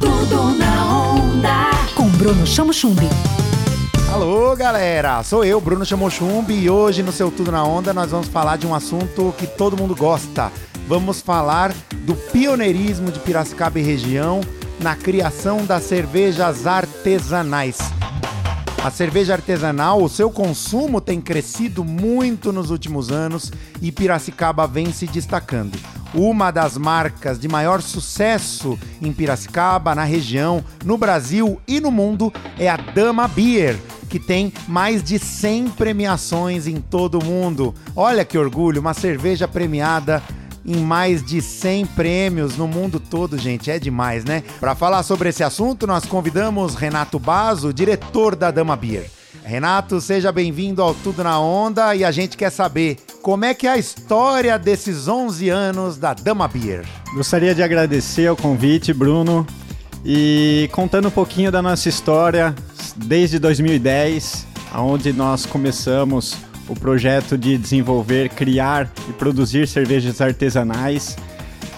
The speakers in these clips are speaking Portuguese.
Tudo na onda. Com Bruno Chamo Chumbi. Alô, galera! Sou eu, Bruno Chamochumbi, e hoje no seu Tudo na Onda nós vamos falar de um assunto que todo mundo gosta. Vamos falar do pioneirismo de Piracicaba e região na criação das cervejas artesanais. A cerveja artesanal, o seu consumo tem crescido muito nos últimos anos e Piracicaba vem se destacando. Uma das marcas de maior sucesso em Piracicaba, na região, no Brasil e no mundo é a Dama Beer, que tem mais de 100 premiações em todo o mundo. Olha que orgulho, uma cerveja premiada em mais de 100 prêmios no mundo todo, gente. É demais, né? Para falar sobre esse assunto, nós convidamos Renato Bazo, diretor da Dama Beer. Renato, seja bem-vindo ao Tudo na Onda e a gente quer saber como é que é a história desses 11 anos da Dama Beer. Gostaria de agradecer o convite, Bruno, e contando um pouquinho da nossa história desde 2010, onde nós começamos o projeto de desenvolver, criar e produzir cervejas artesanais.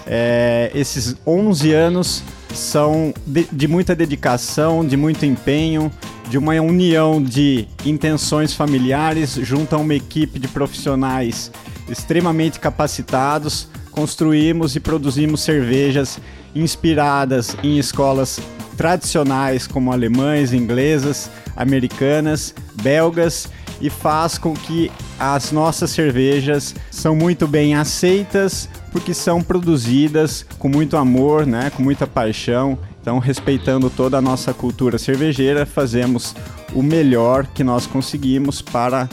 É, esses 11 anos são de, de muita dedicação, de muito empenho, de uma união de intenções familiares junto a uma equipe de profissionais extremamente capacitados, construímos e produzimos cervejas inspiradas em escolas tradicionais como alemães, inglesas, americanas, belgas e faz com que as nossas cervejas são muito bem aceitas porque são produzidas com muito amor, né, com muita paixão. Então, respeitando toda a nossa cultura cervejeira, fazemos o melhor que nós conseguimos para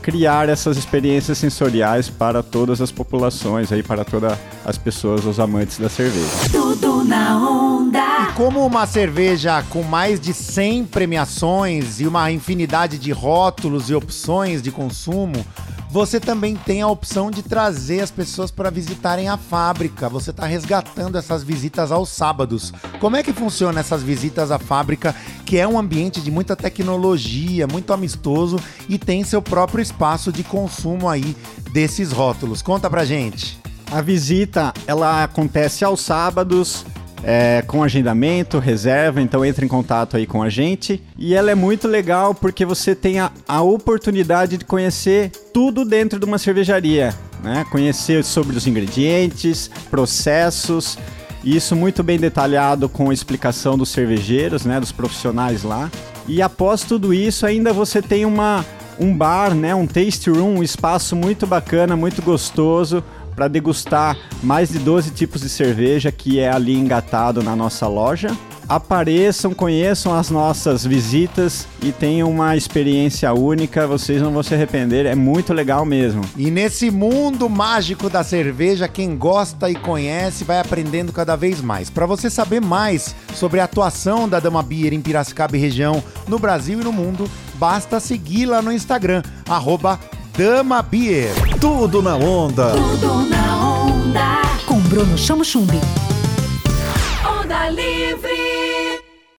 criar essas experiências sensoriais para todas as populações aí para todas as pessoas, os amantes da cerveja. Tudo na onda. E como uma cerveja com mais de 100 premiações e uma infinidade de rótulos e opções de consumo, você também tem a opção de trazer as pessoas para visitarem a fábrica. Você está resgatando essas visitas aos sábados. Como é que funciona essas visitas à fábrica, que é um ambiente de muita tecnologia, muito amistoso e tem seu próprio espaço de consumo aí desses rótulos? Conta pra gente. A visita ela acontece aos sábados é, com agendamento, reserva, então entre em contato aí com a gente. E ela é muito legal porque você tem a, a oportunidade de conhecer tudo dentro de uma cervejaria, né? Conhecer sobre os ingredientes, processos, isso muito bem detalhado com a explicação dos cervejeiros, né, dos profissionais lá. E após tudo isso, ainda você tem uma um bar, né, um taste room, um espaço muito bacana, muito gostoso para degustar mais de 12 tipos de cerveja que é ali engatado na nossa loja. Apareçam, conheçam as nossas visitas e tenham uma experiência única, vocês não vão se arrepender, é muito legal mesmo. E nesse mundo mágico da cerveja, quem gosta e conhece vai aprendendo cada vez mais. Para você saber mais sobre a atuação da Dama Beer em Piracicaba e região, no Brasil e no mundo, basta segui-la no Instagram, arroba Dama Beer. Tudo na onda. Tudo na onda. Com Bruno Chamo Chumbi.